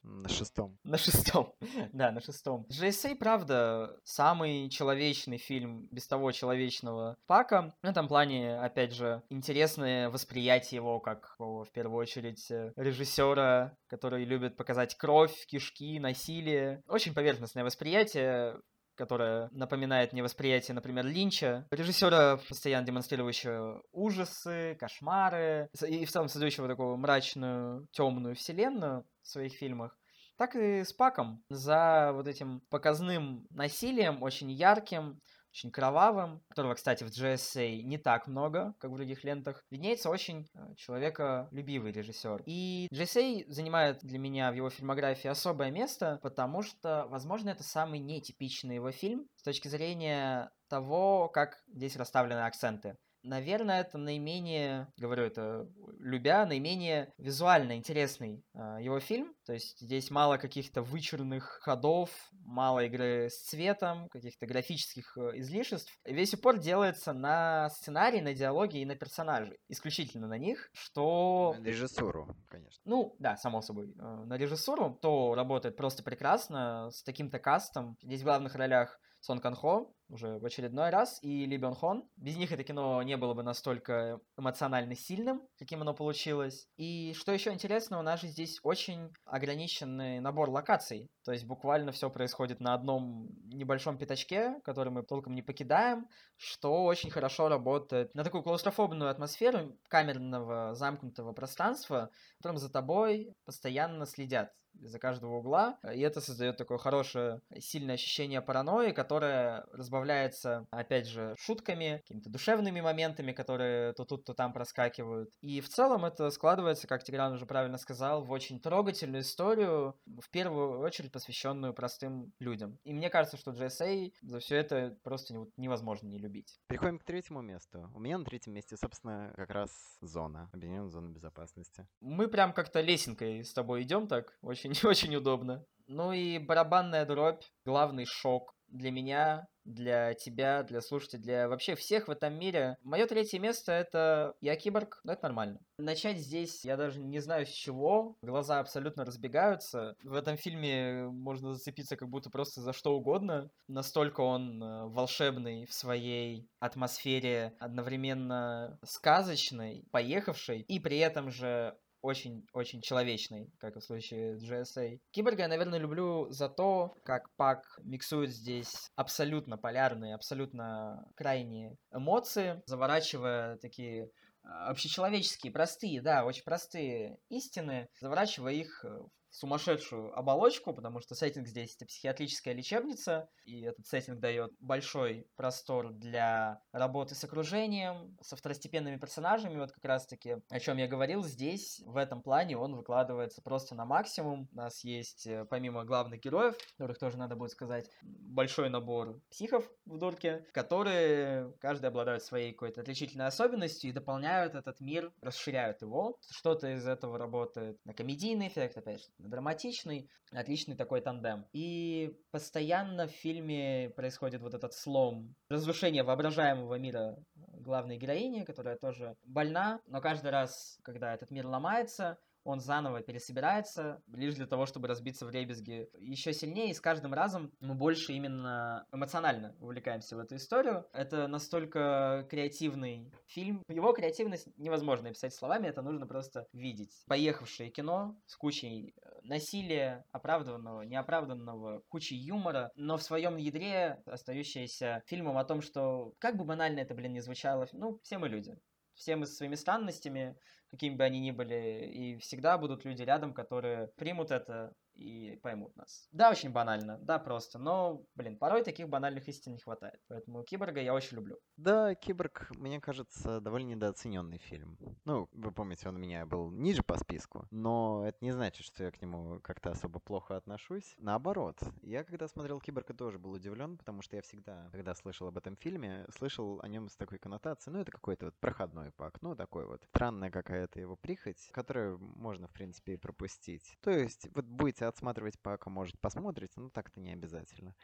На шестом. На шестом, да, на шестом. GSA, правда, самый человечный фильм без того человечного Пака. В этом плане, опять же, интересное восприятие его как, в первую очередь, режиссера, который любит показать кровь, кишки, насилие. Очень поверхностное восприятие, которое напоминает мне восприятие, например, Линча, режиссера, постоянно демонстрирующего ужасы, кошмары, и в целом создающего такую мрачную, темную вселенную в своих фильмах так и с Паком. За вот этим показным насилием, очень ярким, очень кровавым, которого, кстати, в GSA не так много, как в других лентах, виднеется очень э, человеколюбивый режиссер. И GSA занимает для меня в его фильмографии особое место, потому что, возможно, это самый нетипичный его фильм с точки зрения того, как здесь расставлены акценты. Наверное, это наименее, говорю это любя, наименее визуально интересный э, его фильм. То есть здесь мало каких-то вычурных ходов, мало игры с цветом, каких-то графических э, излишеств. Весь упор делается на сценарий, на диалоги и на персонажей. Исключительно на них, что... На режиссуру, конечно. Ну, да, само собой. Э, на режиссуру то работает просто прекрасно, с таким-то кастом. Здесь в главных ролях Сон Кан Хо, уже в очередной раз, и Ли Бен Хон. Без них это кино не было бы настолько эмоционально сильным, каким оно получилось. И что еще интересно, у нас же здесь очень ограниченный набор локаций. То есть буквально все происходит на одном небольшом пятачке, который мы толком не покидаем, что очень хорошо работает на такую клаустрофобную атмосферу камерного замкнутого пространства, в котором за тобой постоянно следят из-за каждого угла, и это создает такое хорошее, сильное ощущение паранойи, которое разбавляется, опять же, шутками, какими-то душевными моментами, которые то тут, то там проскакивают. И в целом это складывается, как Тигран уже правильно сказал, в очень трогательную историю, в первую очередь посвященную простым людям. И мне кажется, что GSA за все это просто невозможно не любить. Переходим к третьему месту. У меня на третьем месте, собственно, как раз зона, объединенная зона безопасности. Мы прям как-то лесенкой с тобой идем так, очень очень-очень удобно. Ну и барабанная дробь, главный шок для меня, для тебя, для слушателей, для вообще всех в этом мире. Мое третье место это Я Киборг, но это нормально. Начать здесь я даже не знаю с чего, глаза абсолютно разбегаются. В этом фильме можно зацепиться как будто просто за что угодно. Настолько он э, волшебный в своей атмосфере, одновременно сказочной, поехавшей, и при этом же очень-очень человечный, как в случае GSA. Киборга я, наверное, люблю за то, как Пак миксует здесь абсолютно полярные, абсолютно крайние эмоции, заворачивая такие а, общечеловеческие, простые, да, очень простые истины, заворачивая их в сумасшедшую оболочку, потому что сеттинг здесь это психиатрическая лечебница, и этот сеттинг дает большой простор для работы с окружением, со второстепенными персонажами, вот как раз-таки, о чем я говорил, здесь, в этом плане, он выкладывается просто на максимум. У нас есть, э, помимо главных героев, которых тоже надо будет сказать, большой набор психов в дурке, которые каждый обладают своей какой-то отличительной особенностью и дополняют этот мир, расширяют его. Что-то из этого работает на комедийный эффект, опять же, драматичный, отличный такой тандем. И постоянно в фильме происходит вот этот слом, разрушение воображаемого мира главной героини, которая тоже больна, но каждый раз, когда этот мир ломается, он заново пересобирается, лишь для того, чтобы разбиться в ребезги еще сильнее, и с каждым разом мы больше именно эмоционально увлекаемся в эту историю. Это настолько креативный фильм. Его креативность невозможно описать словами, это нужно просто видеть. Поехавшее кино с кучей насилия, оправданного, неоправданного, кучей юмора, но в своем ядре остающееся фильмом о том, что как бы банально это, блин, не звучало, ну, все мы люди. Все мы со своими странностями, какими бы они ни были, и всегда будут люди рядом, которые примут это и поймут нас. Да, очень банально, да, просто, но, блин, порой таких банальных истин не хватает, поэтому Киборга я очень люблю. Да, Киборг, мне кажется, довольно недооцененный фильм. Ну, вы помните, он у меня был ниже по списку, но это не значит, что я к нему как-то особо плохо отношусь. Наоборот, я когда смотрел Киборга тоже был удивлен, потому что я всегда, когда слышал об этом фильме, слышал о нем с такой коннотацией, ну, это какой-то вот проходной пак, ну, такой вот странная какая-то его прихоть, которую можно, в принципе, и пропустить. То есть, вот будете отсматривать пока, может, посмотрите, но так-то не обязательно.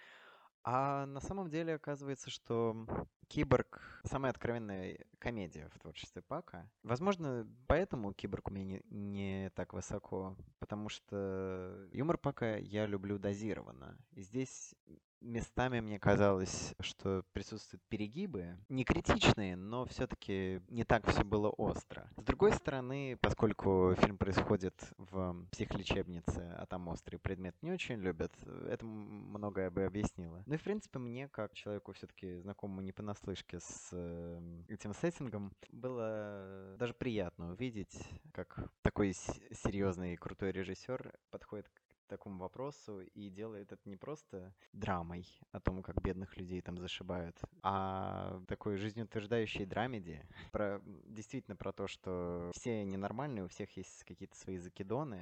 А на самом деле оказывается, что Киборг — самая откровенная комедия в творчестве Пака. Возможно, поэтому Киборг у меня не, не так высоко, потому что юмор Пака я люблю дозированно. И здесь местами мне казалось, что присутствуют перегибы, не критичные, но все-таки не так все было остро. С другой стороны, поскольку фильм происходит в психлечебнице, а там острый предмет не очень любят, это многое бы объяснило. Ну и, в принципе, мне, как человеку все-таки знакомому не понаслышке с э, этим сеттингом, было даже приятно увидеть, как такой серьезный и крутой режиссер подходит такому вопросу и делает это не просто драмой о том, как бедных людей там зашибают, а такой жизнеутверждающей драмеди. Про, действительно про то, что все ненормальные, у всех есть какие-то свои закидоны,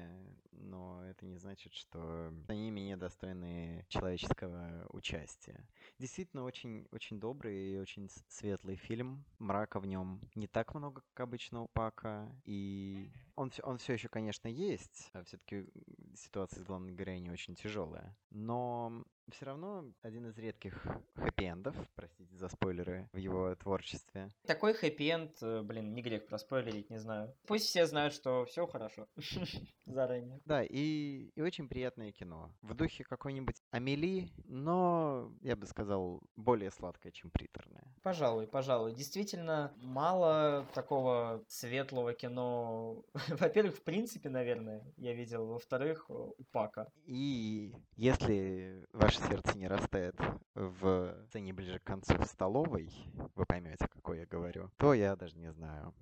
но это не значит, что они менее достойны человеческого участия. Действительно очень, очень добрый и очень светлый фильм. Мрака в нем не так много, как обычно у Пака, и он, он все еще, конечно, есть. А Все-таки ситуация с главной героиней очень тяжелая. Но все равно один из редких хэппи-эндов, простите за спойлеры, в его творчестве. Такой хэппи-энд, э, блин, не грех проспойлерить, не знаю. Пусть все знают, что все хорошо заранее. Да, и, и очень приятное кино. В духе какой-нибудь Амели, но, я бы сказал, более сладкое, чем приторное. Пожалуй, пожалуй. Действительно, мало такого светлого кино. Во-первых, в принципе, наверное, я видел. Во-вторых, у Пака. И если ваш ваше сердце не растает в сцене ближе к концу в столовой, вы поймете, какой я говорю, то я даже не знаю.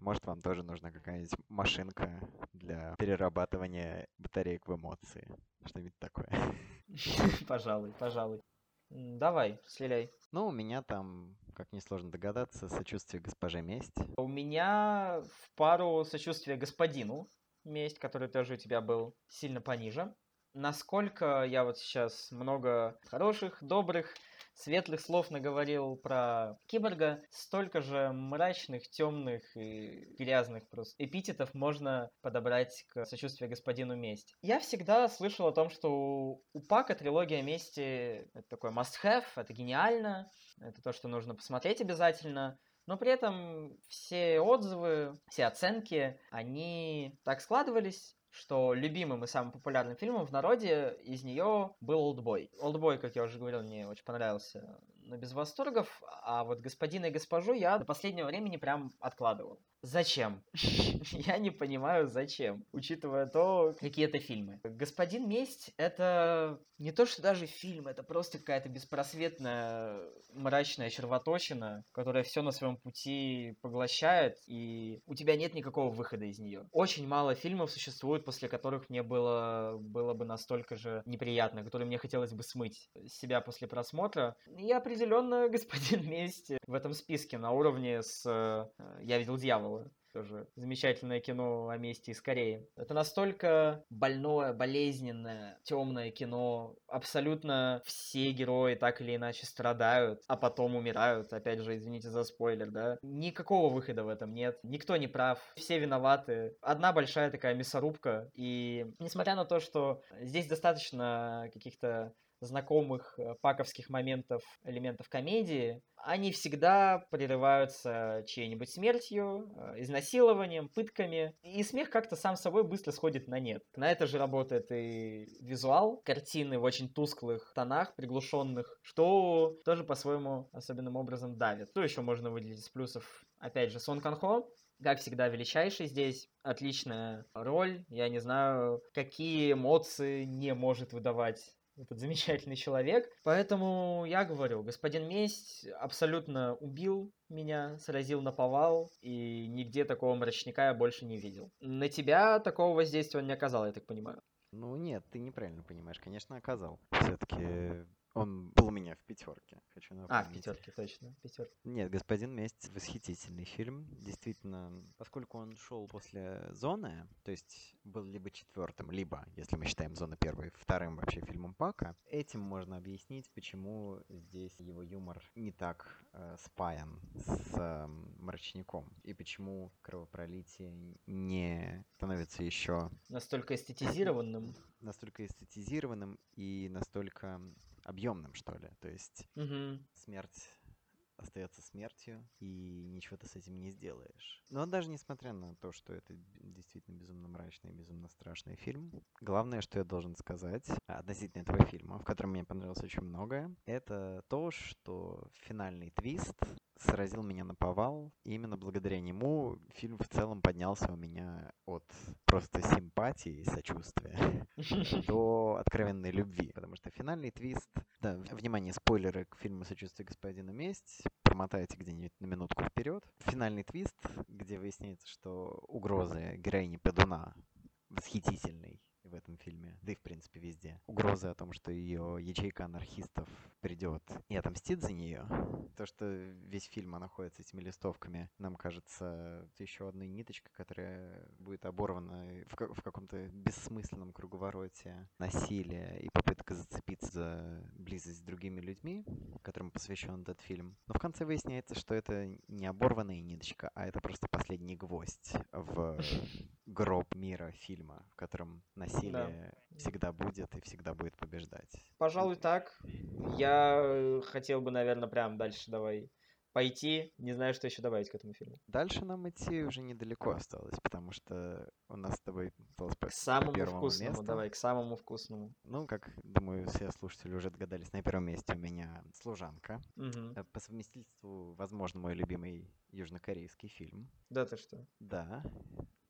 Может, вам тоже нужна какая-нибудь машинка для перерабатывания батареек в эмоции. Что-нибудь такое. Пожалуй, пожалуй. Давай, стреляй. Ну, у меня там, как несложно догадаться, сочувствие госпоже Месть. У меня в пару сочувствия господину Месть, который тоже у тебя был сильно пониже насколько я вот сейчас много хороших, добрых, светлых слов наговорил про киборга, столько же мрачных, темных и грязных просто эпитетов можно подобрать к сочувствию господину Месть. Я всегда слышал о том, что у Пака трилогия Мести это такой must-have, это гениально, это то, что нужно посмотреть обязательно. Но при этом все отзывы, все оценки, они так складывались, что любимым и самым популярным фильмом в народе из нее был «Олдбой». «Олдбой», как я уже говорил, мне очень понравился, но без восторгов, а вот «Господина и госпожу» я до последнего времени прям откладывал. Зачем? Я не понимаю, зачем, учитывая то, какие это фильмы. «Господин Месть» — это не то, что даже фильм, это просто какая-то беспросветная мрачная червоточина, которая все на своем пути поглощает, и у тебя нет никакого выхода из нее. Очень мало фильмов существует, после которых мне было, было бы настолько же неприятно, которые мне хотелось бы смыть себя после просмотра. И определенно «Господин Месть» в этом списке на уровне с э, «Я видел дьявола» тоже замечательное кино о месте из Кореи. Это настолько больное, болезненное, темное кино. Абсолютно все герои так или иначе страдают, а потом умирают. Опять же, извините за спойлер, да? Никакого выхода в этом нет. Никто не прав. Все виноваты. Одна большая такая мясорубка. И несмотря на то, что здесь достаточно каких-то знакомых э, паковских моментов, элементов комедии, они всегда прерываются чьей-нибудь смертью, э, изнасилованием, пытками, и смех как-то сам собой быстро сходит на нет. На это же работает и визуал, картины в очень тусклых тонах, приглушенных, что тоже по-своему особенным образом давит. Что еще можно выделить из плюсов? Опять же, Сон Канхо, как всегда, величайший здесь. Отличная роль. Я не знаю, какие эмоции не может выдавать этот замечательный человек. Поэтому я говорю, господин Месть абсолютно убил меня, сразил на повал, и нигде такого мрачника я больше не видел. На тебя такого воздействия он не оказал, я так понимаю. Ну нет, ты неправильно понимаешь, конечно, оказал. Все-таки он был у меня в пятерке, хочу напомнить. А, в пятерке, точно, пятерке. Нет, «Господин Месть» — восхитительный фильм. Действительно, поскольку он шел после «Зоны», то есть был либо четвертым, либо, если мы считаем «Зону» первой, вторым вообще фильмом Пака, этим можно объяснить, почему здесь его юмор не так э, спаян с э, «Мрачником», и почему кровопролитие не становится еще... Настолько эстетизированным. Настолько эстетизированным и настолько объемным, что ли. То есть угу. смерть остается смертью, и ничего ты с этим не сделаешь. Но даже несмотря на то, что это действительно безумно мрачный и безумно страшный фильм, главное, что я должен сказать относительно этого фильма, в котором мне понравилось очень многое, это то, что финальный твист сразил меня на повал. И именно благодаря нему фильм в целом поднялся у меня от просто симпатии и сочувствия до откровенной любви. Потому что финальный твист... Да, внимание, спойлеры к фильму «Сочувствие господина месть». Промотайте где-нибудь на минутку вперед. Финальный твист, где выясняется, что угрозы героини Падуна восхитительный в этом фильме, да и в принципе везде. Угрозы о том, что ее ячейка анархистов придет и отомстит за нее. То, что весь фильм находится этими листовками, нам кажется еще одной ниточкой, которая будет оборвана в, в каком-то бессмысленном круговороте насилия и попытка зацепиться за близость с другими людьми, которым посвящен этот фильм. Но в конце выясняется, что это не оборванная ниточка, а это просто последний гвоздь в гроб мира фильма, в котором насилие да. всегда будет и всегда будет побеждать. Пожалуй, так. Я э, хотел бы, наверное, прям дальше давай пойти. Не знаю, что еще добавить к этому фильму. Дальше нам идти уже недалеко осталось, потому что у нас с тобой осталось по, к самому по вкусному. Месту. Давай, к самому вкусному. Ну, как, думаю, все слушатели уже догадались, на первом месте у меня «Служанка». Угу. По совместительству, возможно, мой любимый южнокорейский фильм. Да ты что? Да.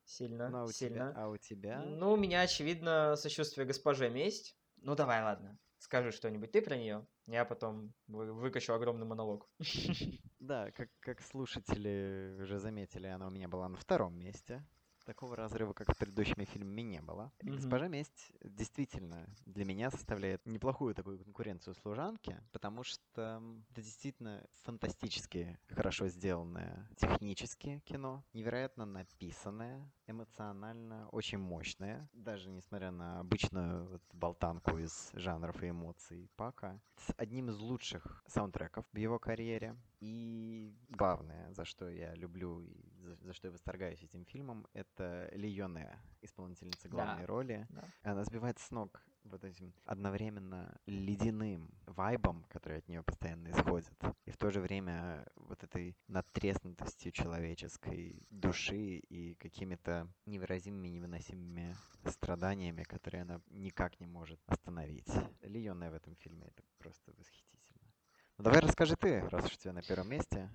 Сильно, ну, а у сильно. Тебя, а у тебя? Ну, у меня, очевидно, сочувствие госпоже месть. Ну, давай, ладно. Скажи что-нибудь ты про нее, я потом выкачу огромный монолог. Да, как, как слушатели уже заметили, она у меня была на втором месте такого разрыва, как с предыдущими фильмами, не было. Mm-hmm. «Госпожа месть» действительно для меня составляет неплохую такую конкуренцию служанки, потому что это действительно фантастически хорошо сделанное технически кино, невероятно написанное, эмоционально очень мощное, даже несмотря на обычную вот болтанку из жанров и эмоций Пака, с одним из лучших саундтреков в его карьере. И главное, за что я люблю и за, за что я восторгаюсь этим фильмом, это Ли Йоне, исполнительница главной да. роли. Да. Она сбивает с ног вот этим одновременно ледяным вайбом, который от нее постоянно исходит, и в то же время вот этой надтреснутостью человеческой души и какими-то невыразимыми, невыносимыми страданиями, которые она никак не может остановить. Лионе в этом фильме это просто восхитительно. Ну, давай расскажи ты, раз уж тебя на первом месте.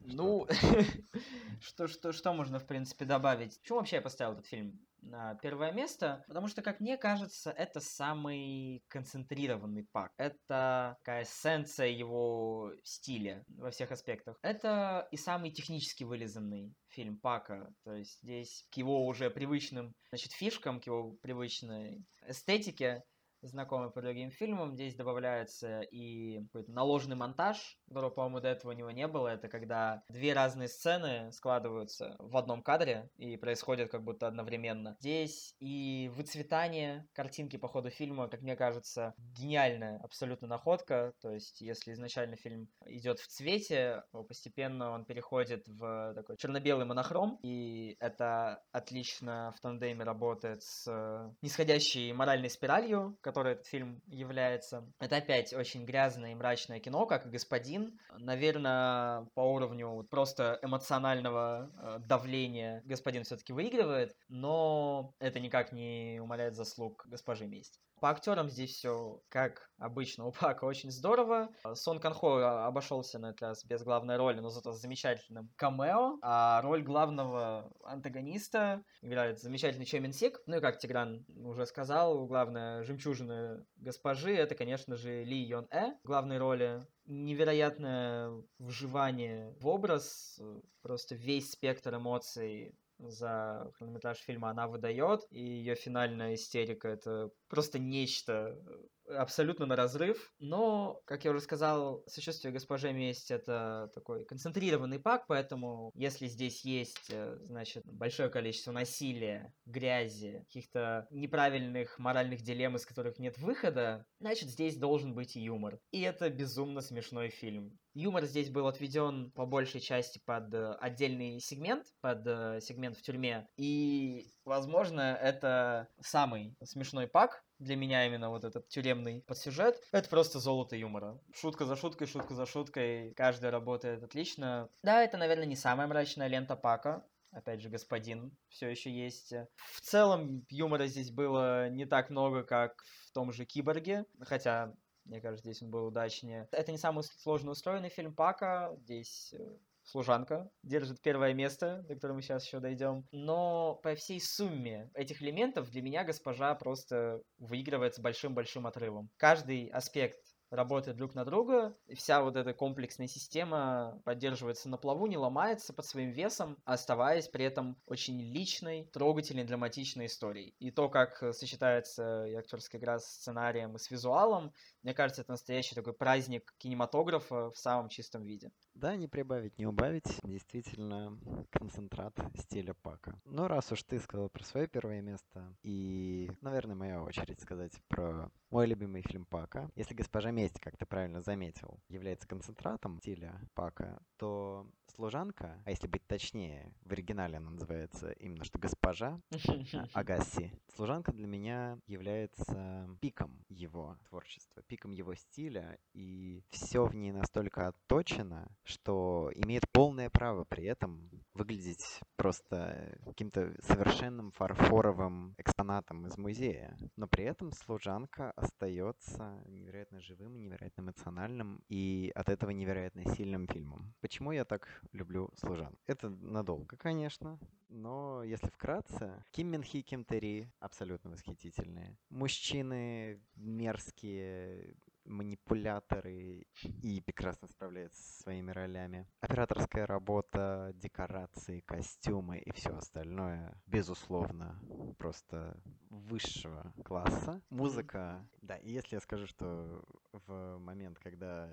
Ну, что, что, что можно, в принципе, добавить? Почему вообще я поставил этот фильм на первое место? Потому что, как мне кажется, это самый концентрированный пак. Это такая эссенция его стиля во всех аспектах. Это и самый технически вылизанный фильм Пака. То есть здесь к его уже привычным значит, фишкам, к его привычной эстетике знакомый по другим фильмам. Здесь добавляется и какой-то наложенный монтаж, которого, по-моему, до этого у него не было. Это когда две разные сцены складываются в одном кадре и происходят как будто одновременно. Здесь и выцветание картинки по ходу фильма, как мне кажется, гениальная абсолютно находка. То есть, если изначально фильм идет в цвете, постепенно он переходит в такой черно-белый монохром, и это отлично в тандеме работает с нисходящей моральной спиралью, которой этот фильм является. Это опять очень грязное и мрачное кино, как и «Господин». Наверное, по уровню просто эмоционального э, давления «Господин» все-таки выигрывает, но это никак не умаляет заслуг госпожи Месть. По актерам здесь все, как обычно, у Пака очень здорово. Сон Канхо обошелся на этот раз без главной роли, но зато с замечательным камео. А роль главного антагониста играет замечательный Чо Сик. Ну и как Тигран уже сказал, главная жемчужина госпожи это, конечно же, Ли Йон Э в главной роли невероятное вживание в образ, просто весь спектр эмоций за хронометраж фильма она выдает, и ее финальная истерика это просто нечто абсолютно на разрыв. Но, как я уже сказал, сочувствие госпоже месть это такой концентрированный пак, поэтому если здесь есть, э, значит, большое количество насилия, грязи, каких-то неправильных моральных дилемм, из которых нет выхода, значит, здесь должен быть и юмор. И это безумно смешной фильм. Юмор здесь был отведен по большей части под э, отдельный сегмент, под э, сегмент в тюрьме. И, возможно, это самый смешной пак для меня именно вот этот тюремный подсюжет, это просто золото юмора. Шутка за шуткой, шутка за шуткой, каждая работает отлично. Да, это, наверное, не самая мрачная лента Пака, опять же, господин все еще есть. В целом, юмора здесь было не так много, как в том же Киборге, хотя, мне кажется, здесь он был удачнее. Это не самый сложно устроенный фильм Пака, здесь э, служанка держит первое место, до которого мы сейчас еще дойдем. Но по всей сумме этих элементов для меня госпожа просто выигрывает с большим-большим отрывом. Каждый аспект работают друг на друга, и вся вот эта комплексная система поддерживается на плаву, не ломается под своим весом, оставаясь при этом очень личной, трогательной, драматичной историей. И то, как сочетается и актерская игра с сценарием и с визуалом, мне кажется, это настоящий такой праздник кинематографа в самом чистом виде. Да, не прибавить, не убавить. Действительно, концентрат стиля Пака. Но раз уж ты сказал про свое первое место, и, наверное, моя очередь сказать про мой любимый фильм Пака. Если «Госпожа месть», как ты правильно заметил, является концентратом стиля Пака, то «Служанка», а если быть точнее, в оригинале она называется именно что «Госпожа» Агаси, «Служанка» для меня является пиком его творчества, пиком его стиля, и все в ней настолько отточено, что имеет полное право при этом выглядеть просто каким-то совершенным фарфоровым экспонатом из музея. Но при этом служанка остается невероятно живым, невероятно эмоциональным и от этого невероятно сильным фильмом. Почему я так люблю служан? Это надолго, конечно, но если вкратце, Ким Мин Хи, Ким Терри абсолютно восхитительные. Мужчины мерзкие, манипуляторы и прекрасно справляются со своими ролями. Операторская работа, декорации, костюмы и все остальное, безусловно, просто высшего класса. Музыка, да, и если я скажу, что в момент, когда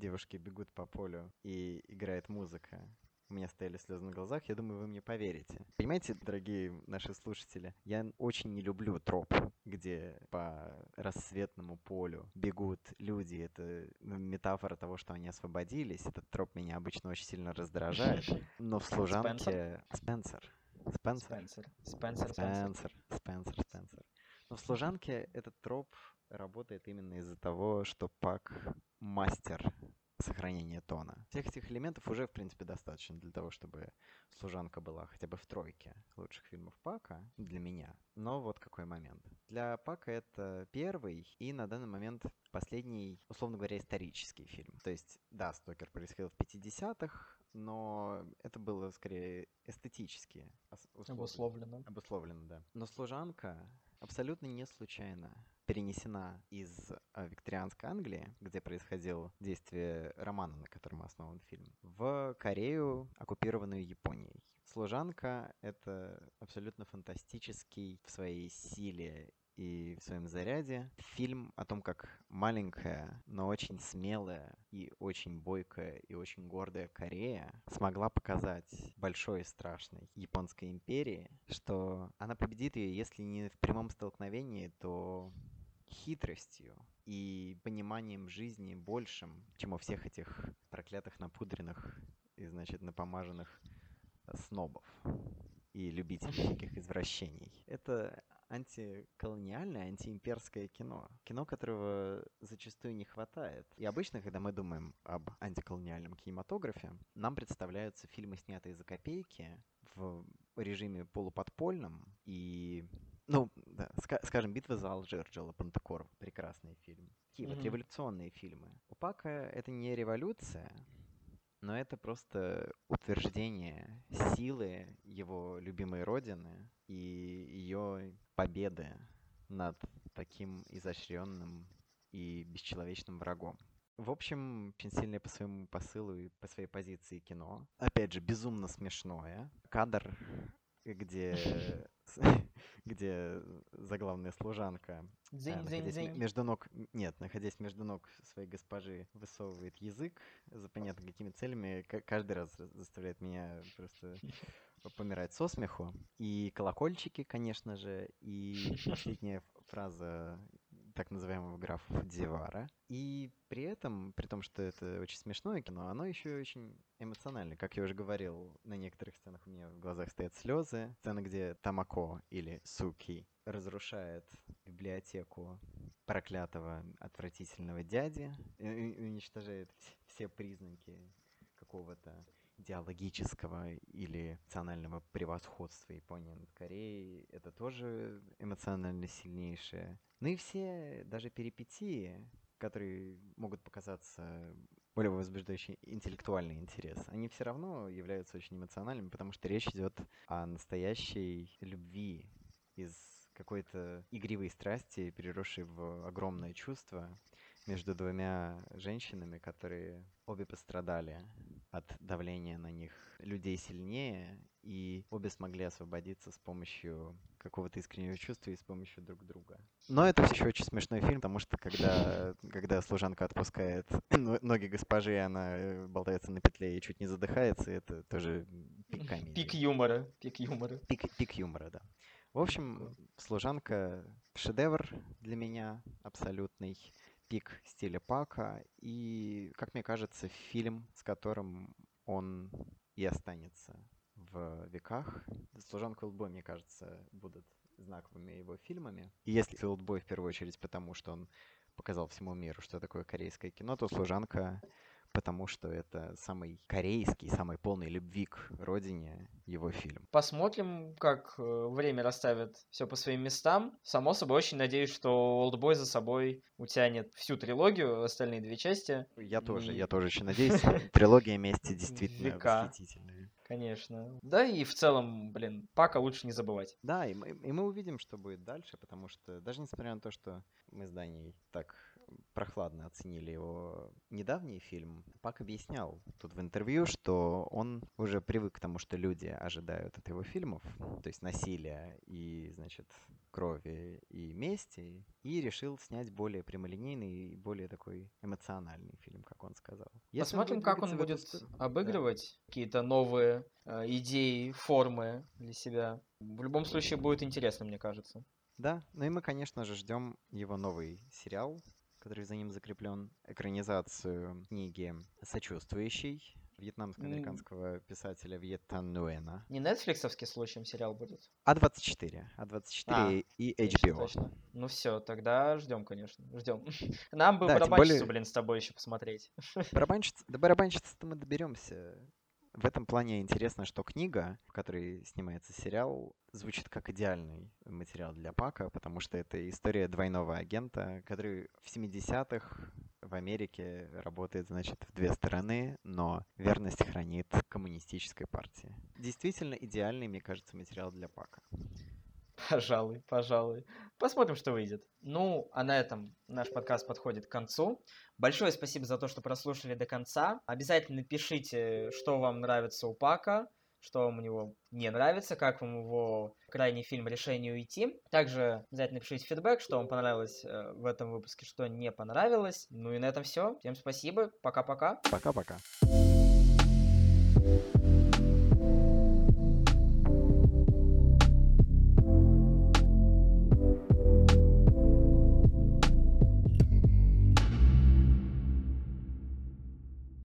девушки бегут по полю и играет музыка, у меня стояли слезы на глазах, я думаю, вы мне поверите. Понимаете, дорогие наши слушатели, я очень не люблю троп, где по рассветному полю бегут люди. Это метафора того, что они освободились. Этот троп меня обычно очень сильно раздражает. Но в служанке... Спенсер. Спенсер. Спенсер. Спенсер. Спенсер. Спенсер. Но в служанке этот троп работает именно из-за того, что Пак мастер сохранение тона. Всех этих элементов уже, в принципе, достаточно для того, чтобы «Служанка» была хотя бы в тройке лучших фильмов Пака для меня. Но вот какой момент. Для Пака это первый и на данный момент последний, условно говоря, исторический фильм. То есть, да, Стокер происходил в 50-х, но это было скорее эстетически обусловлено. Обусловлено, да. Но «Служанка» абсолютно не случайно перенесена из э, викторианской Англии, где происходило действие романа, на котором основан фильм, в Корею, оккупированную Японией. «Служанка» — это абсолютно фантастический в своей силе и в своем заряде фильм о том, как маленькая, но очень смелая и очень бойкая и очень гордая Корея смогла показать большой и страшной японской империи, что она победит ее, если не в прямом столкновении, то хитростью и пониманием жизни большим, чем у всех этих проклятых напудренных и, значит, напомаженных снобов и любителей всяких извращений. Это антиколониальное, антиимперское кино. Кино, которого зачастую не хватает. И обычно, когда мы думаем об антиколониальном кинематографе, нам представляются фильмы, снятые за копейки, в режиме полуподпольном. И, ну, да, ска- скажем, «Битва за Алжир» Джола Пантакор. Прекрасный фильм. Такие mm-hmm. вот революционные фильмы. У Пака это не революция, но это просто утверждение силы его любимой родины и ее победы над таким изощренным и бесчеловечным врагом. В общем, очень сильное по своему посылу и по своей позиции кино. Опять же, безумно смешное. Кадр, где где заглавная служанка, дзынь, э, дзынь, дзынь. между ног, нет, находясь между ног своей госпожи, высовывает язык за понятно какими целями, каждый раз заставляет меня просто помирать со смеху. И колокольчики, конечно же, и последняя фраза так называемого графа Фудзивара. И при этом, при том, что это очень смешное кино, оно еще очень эмоциональное. Как я уже говорил, на некоторых сценах у меня в глазах стоят слезы. Сцена, где Тамако или Суки разрушает библиотеку проклятого, отвратительного дяди, и уничтожает все признаки какого-то идеологического или национального превосходства Японии над Кореей. Это тоже эмоционально сильнейшее. Ну и все, даже перипетии, которые могут показаться более возбуждающий интеллектуальный интерес, они все равно являются очень эмоциональными, потому что речь идет о настоящей любви из какой-то игривой страсти, переросшей в огромное чувство между двумя женщинами, которые обе пострадали от давления на них людей сильнее, и обе смогли освободиться с помощью какого-то искреннего чувства и с помощью друг друга. Но это все еще очень смешной фильм, потому что когда, когда служанка отпускает ноги госпожи, она э, болтается на петле и чуть не задыхается, это тоже пик комедии. Пик юмора, пик юмора. Пик, пик юмора, да. В общем, служанка шедевр для меня абсолютный пик стиля Пака и, как мне кажется, фильм, с которым он и останется в веках. «Служанка Олдбой», мне кажется, будут знаковыми его фильмами. И если Олдбой в первую очередь потому, что он показал всему миру, что такое корейское кино, то «Служанка» потому что это самый корейский, самый полный любви к родине его фильм. Посмотрим, как э, время расставит все по своим местам. Само собой, очень надеюсь, что Олдбой за собой утянет всю трилогию, остальные две части. Я тоже, и... я тоже очень надеюсь. Трилогия вместе действительно восхитительная. Конечно. Да и в целом, блин, Пака лучше не забывать. Да, и мы, и мы увидим, что будет дальше, потому что даже несмотря на то, что мы с Даней так прохладно оценили его недавний фильм, Пак объяснял тут в интервью, что он уже привык к тому, что люди ожидают от его фильмов, то есть насилия и, значит, крови и мести, и решил снять более прямолинейный и более такой эмоциональный фильм, как он сказал. Если Посмотрим, он как он будет эту... обыгрывать да. какие-то новые э, идеи, формы для себя. В любом случае будет интересно, мне кажется. Да, ну и мы, конечно же, ждем его новый сериал который за ним закреплен, экранизацию книги «Сочувствующий» вьетнамско-американского писателя Вьеттан Нуэна. Не нетфликсовский случаем сериал будет? А24. А24 а, и HBO. Точно, точно. Ну все, тогда ждем, конечно. Ждем. Нам бы да, барабанщицу, более... блин, с тобой еще посмотреть. Барабанщица, до барабанщицы мы доберемся. В этом плане интересно, что книга, в которой снимается сериал, звучит как идеальный материал для Пака, потому что это история двойного агента, который в 70-х в Америке работает, значит, в две стороны, но верность хранит коммунистической партии. Действительно идеальный, мне кажется, материал для Пака. Пожалуй, пожалуй. Посмотрим, что выйдет. Ну, а на этом наш подкаст подходит к концу. Большое спасибо за то, что прослушали до конца. Обязательно пишите, что вам нравится у Пака, что вам у него не нравится, как вам его крайний фильм «Решение уйти». Также обязательно пишите фидбэк, что вам понравилось э, в этом выпуске, что не понравилось. Ну и на этом все. Всем спасибо. Пока-пока. Пока-пока.